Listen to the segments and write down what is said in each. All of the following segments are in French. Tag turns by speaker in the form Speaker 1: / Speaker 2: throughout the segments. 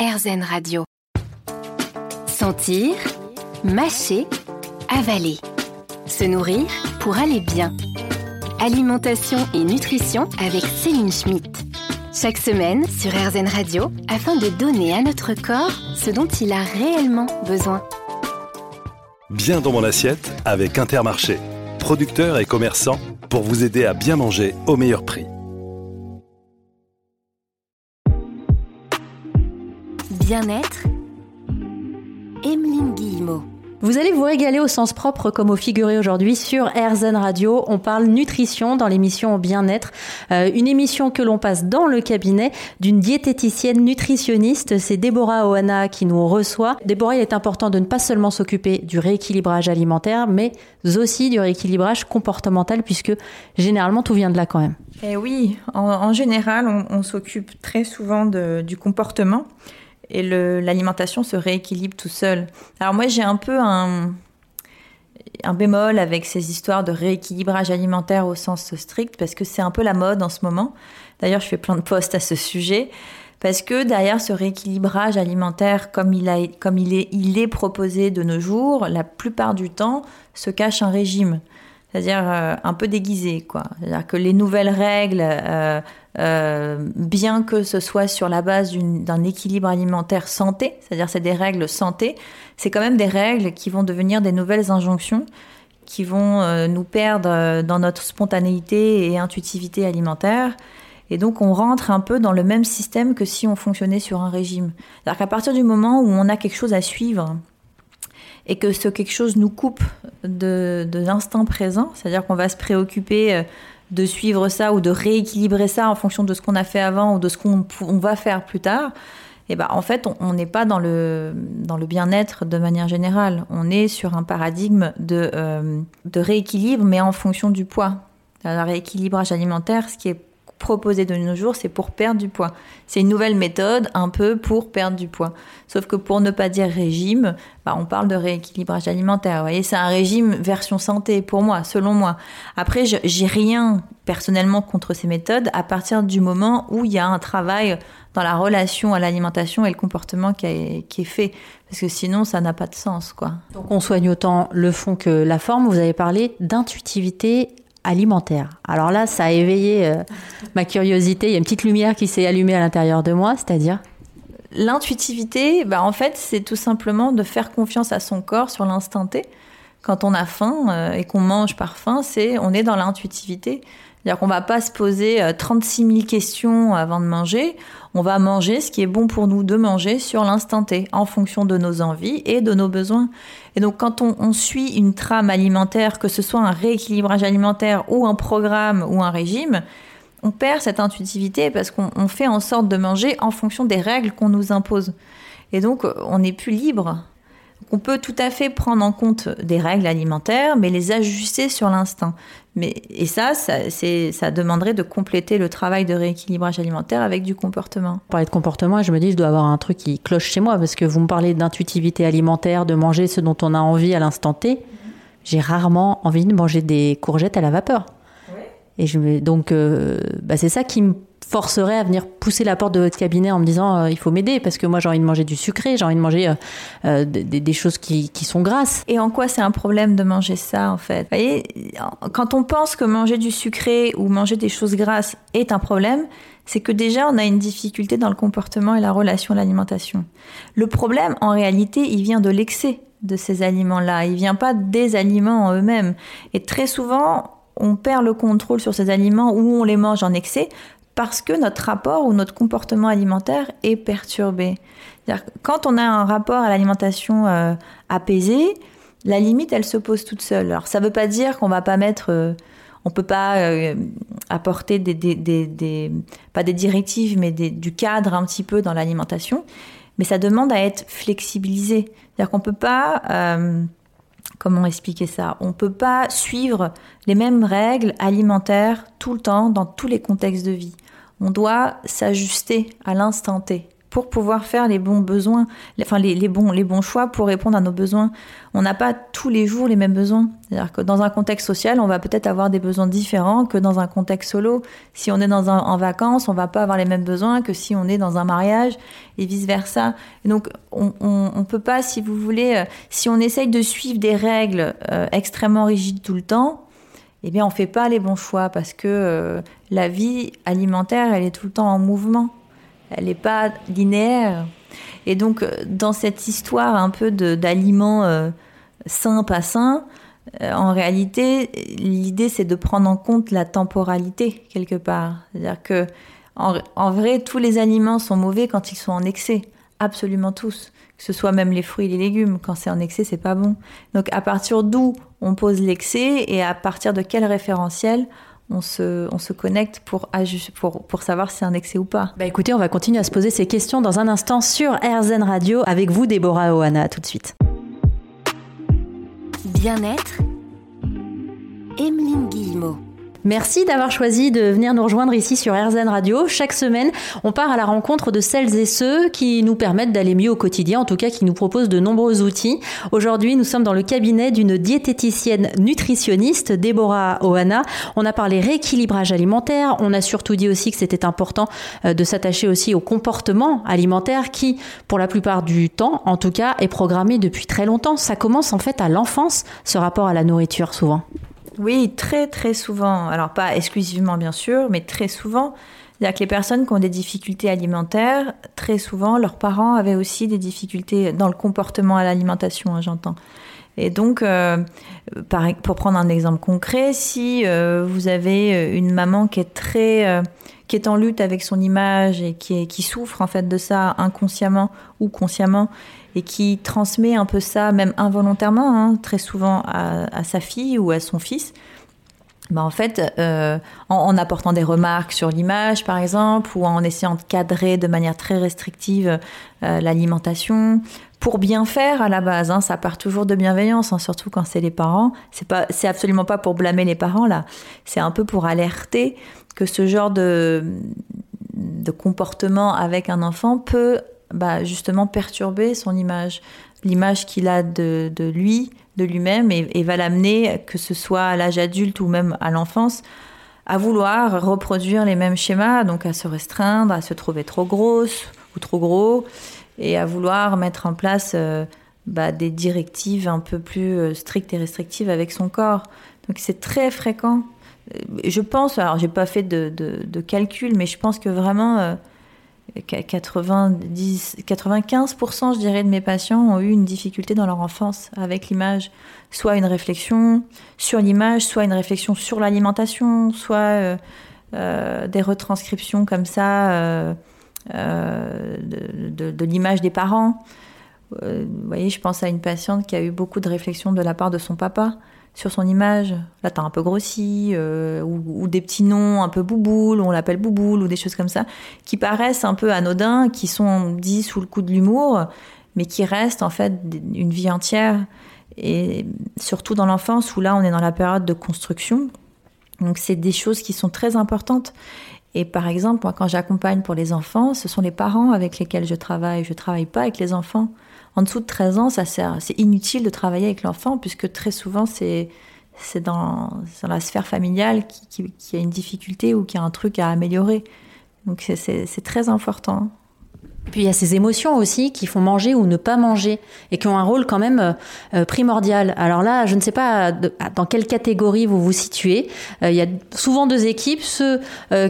Speaker 1: RZN Radio. Sentir, mâcher, avaler. Se nourrir pour aller bien. Alimentation et nutrition avec Céline Schmitt. Chaque semaine sur RZN Radio afin de donner à notre corps ce dont il a réellement besoin.
Speaker 2: Bien dans mon assiette avec Intermarché, producteur et commerçant pour vous aider à bien manger au meilleur prix.
Speaker 1: Bien-être, Emeline Guillemot.
Speaker 3: Vous allez vous régaler au sens propre comme au figuré aujourd'hui sur RZN Radio. On parle nutrition dans l'émission Bien-être, euh, une émission que l'on passe dans le cabinet d'une diététicienne nutritionniste. C'est Déborah Oana qui nous reçoit. Déborah, il est important de ne pas seulement s'occuper du rééquilibrage alimentaire, mais aussi du rééquilibrage comportemental puisque généralement tout vient de là quand même.
Speaker 4: Eh oui, en, général, on, s'occupe très souvent du comportement et l'alimentation se rééquilibre tout seul. Alors moi j'ai un peu un, bémol avec ces histoires de rééquilibrage alimentaire au sens strict parce que c'est un peu la mode en ce moment. D'ailleurs je fais plein de posts à ce sujet parce que derrière ce rééquilibrage alimentaire comme il, est, proposé de nos jours, la plupart du temps se cache un régime c'est-à-dire euh, un peu déguisé. C'est-à-dire que les nouvelles règles, euh, euh, bien que ce soit sur la base d'un équilibre alimentaire santé, c'est-à-dire c'est des règles santé, c'est quand même des règles qui vont devenir des nouvelles injonctions qui vont nous perdre dans notre spontanéité et intuitivité alimentaire. Et donc on rentre un peu dans le même système que si on fonctionnait sur un régime. C'est-à-dire qu'à partir du moment où on a quelque chose à suivre, et que ce quelque chose nous coupe de, l'instant présent, c'est-à-dire qu'on va se préoccuper euh, de suivre ça ou de rééquilibrer ça en fonction de ce qu'on a fait avant ou de ce qu'on va faire plus tard, eh ben, en fait, on n'est pas dans le, dans le bien-être de manière générale. On est sur un paradigme de, euh, de rééquilibre, mais en fonction du poids. Le rééquilibrage alimentaire, ce qui est proposé de nos jours, c'est pour perdre du poids. C'est une nouvelle méthode un peu pour perdre du poids. Sauf que pour ne pas dire régime, bah, on parle de rééquilibrage alimentaire. Vous voyez, c'est un régime version santé pour moi, selon moi. Après, j'ai rien personnellement contre ces méthodes à partir du moment où il y a un travail dans la relation à l'alimentation et le comportement qui, est fait. Parce que sinon, ça n'a pas de sens, quoi.
Speaker 3: Donc, on soigne autant le fond que la forme. Vous avez parlé d'intuitivité alimentaire. Alors là, ça a éveillé euh, ma curiosité. Il y a une petite lumière qui s'est allumée à l'intérieur de moi, c'est-à-dire
Speaker 4: L'intuitivité, bah en fait, c'est tout simplement de faire confiance à son corps sur l'instant T. Quand on a faim euh, et qu'on mange par faim, c'est on est dans l'intuitivité. C'est-à-dire qu'on va pas se poser 36 euh, 000 questions avant de manger. On va manger ce qui est bon pour nous de manger sur l'instant T, en fonction de nos envies et de nos besoins. Et donc, quand on, suit une trame alimentaire, que ce soit un rééquilibrage alimentaire ou un programme ou un régime, on perd cette intuitivité parce qu'on fait en sorte de manger en fonction des règles qu'on nous impose. Et donc, on n'est plus libre on peut tout à fait prendre en compte des règles alimentaires, mais les ajuster sur l'instinct. Mais, et ça, ça, ça demanderait de compléter le travail de rééquilibrage alimentaire avec du comportement.
Speaker 3: Parler de comportement, je me dis, je dois avoir un truc qui cloche chez moi, parce que vous me parlez d'intuitivité alimentaire, de manger ce dont on a envie à l'instant T. J'ai rarement envie de manger des courgettes à la vapeur. Et je, donc, euh, bah, c'est ça qui me forcerait à venir pousser la porte de votre cabinet en me disant euh, il faut m'aider parce que moi j'ai envie de manger du sucré, j'ai envie de manger euh, euh, des, choses qui, qui, sont grasses.
Speaker 4: Et en quoi c'est un problème de manger ça en fait? Vous voyez, quand on pense que manger du sucré ou manger des choses grasses est un problème, c'est que déjà on a une difficulté dans le comportement et la relation à l'alimentation. Le problème en réalité il vient de l'excès de ces aliments-là, il vient pas des aliments en eux-mêmes. Et très souvent, on perd le contrôle sur ces aliments ou on les mange en excès parce que notre rapport ou notre comportement alimentaire est perturbé. Quand on a un rapport à l'alimentation euh, apaisé, la limite, elle se pose toute seule. Alors, ça ne veut pas dire qu'on va pas mettre, euh, on peut pas euh, apporter des, des, pas des directives, mais du cadre un petit peu dans l'alimentation, mais ça demande à être flexibilisé. C'est-à-dire qu'on peut pas, comment expliquer ça? On peut pas suivre les mêmes règles alimentaires tout le temps dans tous les contextes de vie. On doit s'ajuster à l'instant T
Speaker 5: pour pouvoir faire les bons besoins, enfin les, bons, les bons choix pour répondre à nos besoins. On n'a pas tous les jours les mêmes besoins. C'est-à-dire que dans un contexte social, on va peut-être avoir des besoins différents que dans un contexte solo. Si on est dans en vacances, on va pas avoir les mêmes besoins que si on est dans un mariage et vice versa. donc on, on, peut pas, si vous voulez, euh, si on essaye de suivre des règles euh, extrêmement rigides tout le temps, eh bien on fait pas les bons choix parce que euh, la vie alimentaire, elle est tout le temps en mouvement elle n'est pas linéaire. Et donc, euh, dans cette histoire un peu d'aliments euh, sains, pas sains, euh, en réalité, l'idée, c'est de prendre en compte la temporalité, quelque part. C'est-à-dire que, en, vrai, tous les aliments sont mauvais quand ils sont en excès. Absolument tous. Que ce soit même les fruits et les légumes. Quand c'est en excès, c'est pas bon. Donc, à partir d'où on pose l'excès et à partir de quel référentiel on se, on se connecte pour, pour, pour savoir si c'est un excès ou pas.
Speaker 3: Bah écoutez, on va continuer à se poser ces questions dans un instant sur RZN Radio avec vous, Déborah Oana, tout de suite.
Speaker 4: Bien-être, Emeline Guillemot.
Speaker 3: Merci d'avoir choisi de venir nous rejoindre ici sur RZN Radio. Chaque semaine, on part à la rencontre de celles et ceux qui nous permettent d'aller mieux au quotidien, en tout cas qui nous proposent de nombreux outils. Aujourd'hui, nous sommes dans le cabinet d'une diététicienne nutritionniste, Déborah Ohana. On a parlé rééquilibrage alimentaire, on a surtout dit aussi que c'était important euh, de s'attacher aussi au comportement alimentaire qui, pour la plupart du temps, en tout cas, est programmé depuis très longtemps. Ça commence en fait à l'enfance, ce rapport à la nourriture souvent.
Speaker 5: Oui, très très souvent. Alors pas exclusivement bien sûr, mais très souvent. C'est-à-dire que les personnes qui ont des difficultés alimentaires, très souvent, leurs parents avaient aussi des difficultés dans le comportement à l'alimentation, hein, j'entends. Et donc, euh, pour prendre un exemple concret, si euh, vous avez euh, une maman qui est très, qui est en lutte avec son image et qui, qui souffre en fait de ça inconsciemment ou consciemment, et qui transmet un peu ça, même involontairement, hein, très souvent à, sa fille ou à son fils. Bah en fait, euh, en, apportant des remarques sur l'image, par exemple, ou en essayant de cadrer de manière très restrictive euh, l'alimentation, pour bien faire à la base. Hein, ça part toujours de bienveillance, hein, surtout quand c'est les parents. C'est pas, c'est absolument pas pour blâmer les parents là. C'est un peu pour alerter que ce genre de de comportement avec un enfant peut bah, justement perturber son image, l'image qu'il a de, lui, de lui-même, et, va l'amener, que ce soit à l'âge adulte ou même à l'enfance, à vouloir reproduire les mêmes schémas, donc à se restreindre, à se trouver trop grosse ou trop gros, et à vouloir mettre en place euh, bah, des directives un peu plus euh, strictes et restrictives avec son corps. Donc c'est très fréquent. Euh, je pense, alors j'ai pas fait de, de, calcul, mais je pense que vraiment 90, 95% je dirais de mes patients ont eu une difficulté dans leur enfance avec l'image, soit une réflexion sur l'image, soit une réflexion sur l'alimentation, soit euh, euh, des retranscriptions comme ça euh, de, de l'image des parents. vous voyez, je pense à une patiente qui a eu beaucoup de réflexions de la part de son papa sur son image. Là, t'as un peu grossi, euh, ou, des petits noms un peu bouboule, on l'appelle bouboule, ou des choses comme ça, qui paraissent un peu anodins, qui sont dits sous le coup de l'humour, mais qui restent en fait une vie entière. Et surtout dans l'enfance, où là, on est dans la période de construction. Donc, c'est des choses qui sont très importantes. Et par exemple, moi, quand j'accompagne pour les enfants, ce sont les parents avec lesquels je travaille. Je travaille pas avec les enfants en dessous de 13 ans, ça sert, c'est inutile de travailler avec l'enfant puisque très souvent c'est c'est dans, dans, la sphère familiale qui, qui, a une difficulté ou qui a un truc à améliorer. Donc c'est très important.
Speaker 3: Puis il y a ces émotions aussi qui font manger ou ne pas manger et qui ont un rôle quand même euh, euh, primordial. Alors là, je ne sais pas dans quelle catégorie vous vous situez. Euh, il y a souvent deux équipes, ceux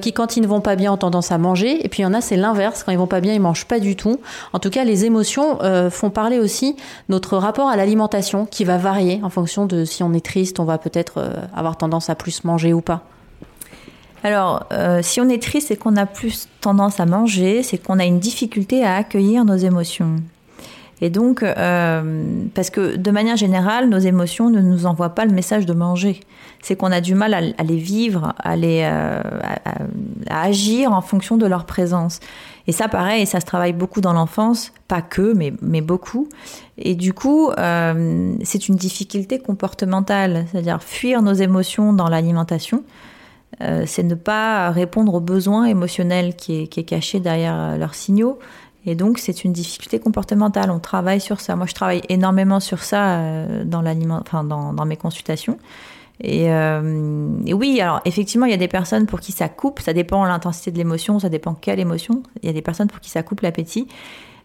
Speaker 3: qui quand ils ne vont pas bien ont tendance à manger et puis il y en a c'est l'inverse, quand ils vont pas bien ils mangent pas du tout. En tout cas, les émotions font parler aussi notre rapport à l'alimentation qui va varier en fonction de si on est triste, on va peut-être avoir tendance à plus manger ou pas.
Speaker 5: Alors, euh, si on est triste et qu'on a plus tendance à manger, c'est qu'on a une difficulté à accueillir nos émotions. Et donc, euh, parce que de manière générale, nos émotions ne nous envoient pas le message de manger. C'est qu'on a du mal à, les vivre, à, les, euh, à, agir en fonction de leur présence. Et ça, pareil, ça se travaille beaucoup dans l'enfance, pas que, mais, mais beaucoup. Et du coup, c'est une difficulté comportementale, c'est-à-dire fuir nos émotions dans l'alimentation. Euh, c'est ne pas répondre aux besoins émotionnels qui est, caché derrière leurs signaux, Et donc, c'est une difficulté comportementale. On travaille sur ça. Moi, je travaille énormément sur ça euh, dans, dans, mes consultations. Et, euh, et, oui, alors effectivement, il y a des personnes pour qui ça coupe. Ça dépend de l'intensité de l'émotion, ça dépend quelle émotion. Il y a des personnes pour qui ça coupe l'appétit.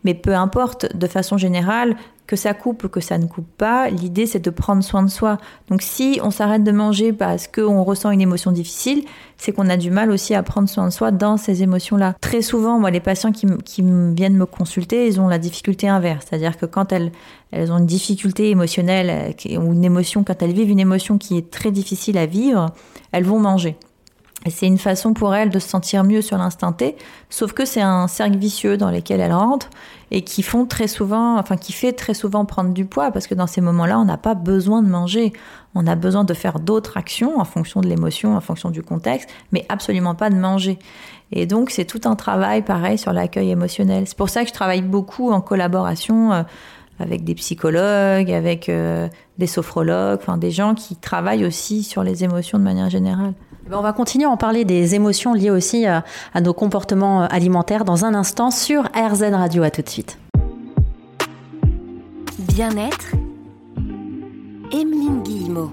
Speaker 5: Mais peu importe, de façon générale, que ça coupe ou que ça ne coupe pas, l'idée c'est de prendre soin de soi. Donc si on s'arrête de manger parce qu'on ressent une émotion difficile, c'est qu'on a du mal aussi à prendre soin de soi dans ces émotions-là. Très souvent, moi, les patients qui, viennent me consulter, ils ont la difficulté inverse. C'est-à-dire que quand elles, elles ont une difficulté émotionnelle euh, ou une émotion, quand elles vivent une émotion qui est très difficile à vivre, elles vont manger. Et c'est une façon pour elles de se sentir mieux sur l'instant T, sauf que c'est un cercle vicieux dans lequel elles rentrent et qui font très souvent, enfin qui fait très souvent prendre du poids parce que dans ces moments-là, on n'a pas besoin de manger, on a besoin de faire d'autres actions en fonction de l'émotion, en fonction du contexte, mais absolument pas de manger. Et donc c'est tout un travail pareil sur l'accueil émotionnel. C'est pour ça que je travaille beaucoup en collaboration. Euh, avec des psychologues, avec euh, des sophrologues, enfin des gens qui travaillent aussi sur les émotions de manière générale.
Speaker 3: Eh ben, on va continuer à en parler des émotions liées aussi à, nos comportements euh, alimentaires dans un instant sur RZN Radio. À tout de suite.
Speaker 4: Bien-être, Emeline Guillemot.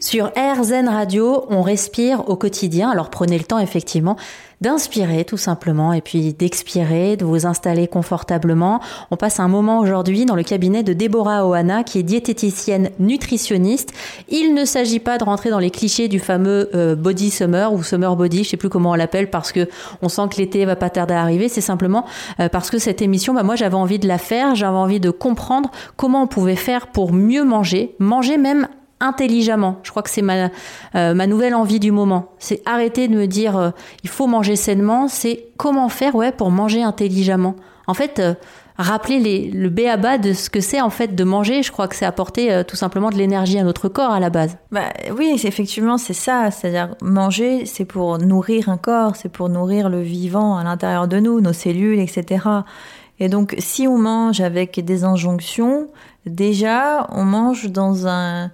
Speaker 3: Sur RZN Radio, on respire au quotidien. Alors prenez le temps effectivement d'inspirer tout simplement et puis d'expirer, de vous installer confortablement. On passe un moment aujourd'hui dans le cabinet de Deborah Oana qui est diététicienne nutritionniste. Il ne s'agit pas de rentrer dans les clichés du fameux euh, body summer ou summer body, je sais plus comment on l'appelle parce que on sent que l'été va pas tarder à arriver. C'est simplement euh, parce que cette émission, bah, moi j'avais envie de la faire, j'avais envie de comprendre comment on pouvait faire pour mieux manger, manger même intelligemment. Je crois que c'est ma, euh, ma nouvelle envie du moment. C'est arrêter de me dire euh, il faut manger sainement, c'est comment faire ouais, pour manger intelligemment. En fait, euh, rappeler les, le B à bas de ce que c'est en fait de manger, je crois que c'est apporter tout simplement de l'énergie à notre corps à la base.
Speaker 5: Bah, oui, effectivement, c'est ça. C'est-à-dire manger, c'est pour nourrir un corps, c'est pour nourrir le vivant à l'intérieur de nous, nos cellules, etc. Et donc, si on mange avec des injonctions, déjà, on mange dans un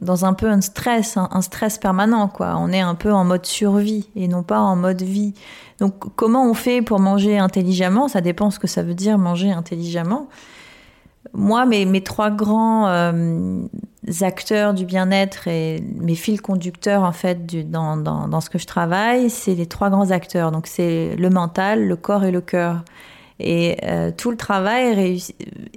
Speaker 5: dans un peu un stress, un, stress permanent. On est un peu en mode survie et non pas en mode vie. Donc, comment on fait pour manger intelligemment? Ça dépend ce que ça veut dire manger intelligemment. Moi, mes, trois grands euh, acteurs du bien-être et mes fils conducteurs, en fait, dans, dans, ce que je travaille, c'est les trois grands acteurs. Donc, c'est le mental, le corps et le cœur. Et euh, tout le travail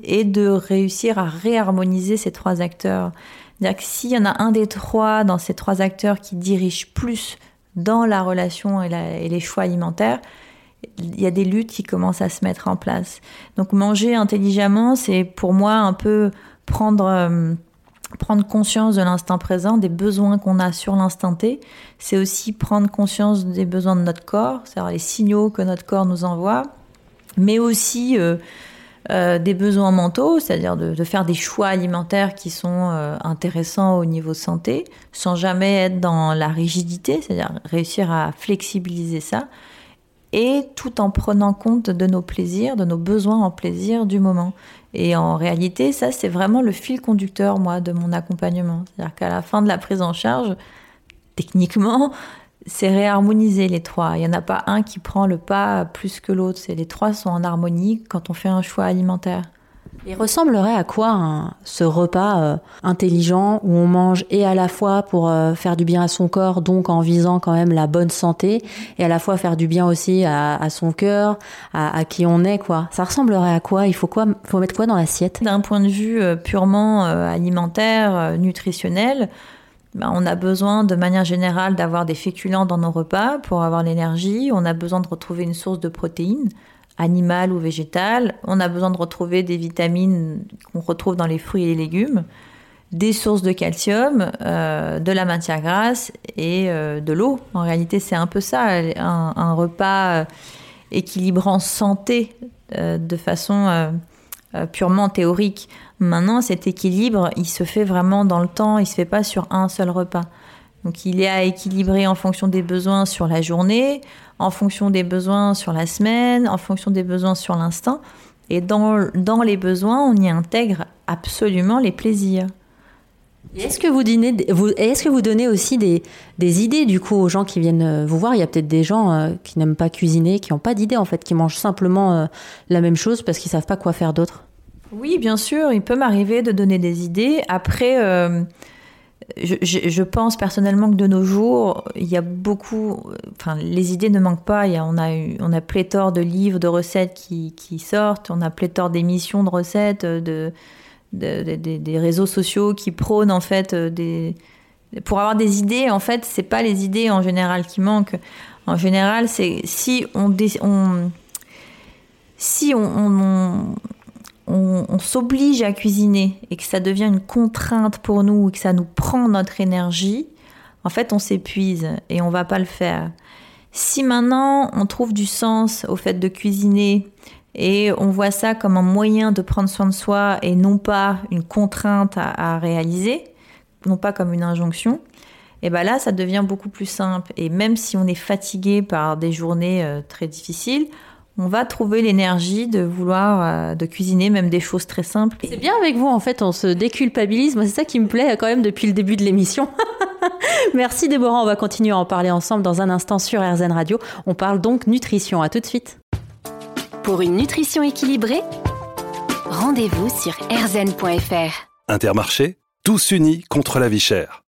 Speaker 5: est de réussir à réharmoniser ces trois acteurs. C'est-à-dire que s'il y en a un des trois dans ces trois acteurs qui dirige plus dans la relation et, les choix alimentaires, il y a des luttes qui commencent à se mettre en place. Donc manger intelligemment, c'est pour moi un peu prendre, euh, prendre conscience de l'instant présent, des besoins qu'on a sur l'instant T. C'est aussi prendre conscience des besoins de notre corps, c'est-à-dire les signaux que notre corps nous envoie, mais aussi euh, euh, des besoins mentaux, c'est-à-dire de, faire des choix alimentaires qui sont euh, intéressants au niveau santé, sans jamais être dans la rigidité, c'est-à-dire réussir à flexibiliser ça, et tout en prenant compte de nos plaisirs, de nos besoins en plaisir du moment. Et en réalité, ça, c'est vraiment le fil conducteur, moi, de mon accompagnement. C'est-à-dire qu'à la fin de la prise en charge, techniquement, c'est réharmoniser les trois. Il n'y en a pas un qui prend le pas plus que l'autre. C'est les trois sont en harmonie quand on fait un choix alimentaire.
Speaker 3: Il ressemblerait à quoi ce repas euh, intelligent où on mange et à la fois pour euh, faire du bien à son corps, donc en visant quand même la bonne santé, et à la fois faire du bien aussi à, son cœur, à, qui on est quoi. Ça ressemblerait à quoi? Il faut quoi Faut mettre quoi dans l'assiette?
Speaker 5: D'un point de vue euh, purement alimentaire, nutritionnel, ben, on a besoin de manière générale d'avoir des féculents dans nos repas pour avoir l'énergie. On a besoin de retrouver une source de protéines, animales ou végétales. On a besoin de retrouver des vitamines qu'on retrouve dans les fruits et les légumes, des sources de calcium, euh, de la matière grasse et euh, de l'eau. En réalité, c'est un peu ça, un, repas euh, équilibrant santé de façon purement théorique. Maintenant, cet équilibre, il se fait vraiment dans le temps, il se fait pas sur un seul repas. Donc il est à équilibrer en fonction des besoins sur la journée, en fonction des besoins sur la semaine, en fonction des besoins sur l'instant. Et dans, dans les besoins, on y intègre absolument les plaisirs.
Speaker 3: Est-ce que vous, donnez aussi des, idées du coup aux gens qui viennent euh, vous voir? Il y a peut-être des gens euh, qui n'aiment pas cuisiner, qui n'ont pas d'idées en fait, qui mangent simplement euh, la même chose parce qu'ils savent pas quoi faire d'autre.
Speaker 5: Oui, bien sûr, il peut m'arriver de donner des idées. Après, je, je, pense personnellement que de nos jours, il y a beaucoup, enfin, les idées ne manquent pas. Il y a, on a on a pléthore de livres, de recettes qui, qui sortent. On a pléthore d'émissions de recettes, de des réseaux sociaux qui prônent en fait euh, des pour avoir des idées en fait c'est pas les idées en général qui manquent. En général c'est si on, si on, on, s'oblige à cuisiner et que ça devient une contrainte pour nous et que ça nous prend notre énergie en fait on s'épuise et on va pas le faire. Si maintenant on trouve du sens au fait de cuisiner et on voit ça comme un moyen de prendre soin de soi et non pas une contrainte à, réaliser, non pas comme une injonction. Et bien là, ça devient beaucoup plus simple. Et même si on est fatigué par des journées euh, très difficiles, on va trouver l'énergie de vouloir euh, de cuisiner même des choses très simples.
Speaker 3: C'est bien avec vous en fait, on se déculpabilise. Moi, c'est ça qui me plaît quand même depuis le début de l'émission. Merci Déborah, on va continuer à en parler ensemble dans un instant sur RZN Radio. On parle donc nutrition. À tout de suite.
Speaker 4: Pour une nutrition équilibrée, rendez-vous sur rzn.fr.
Speaker 2: Intermarché, tous unis contre la vie chère.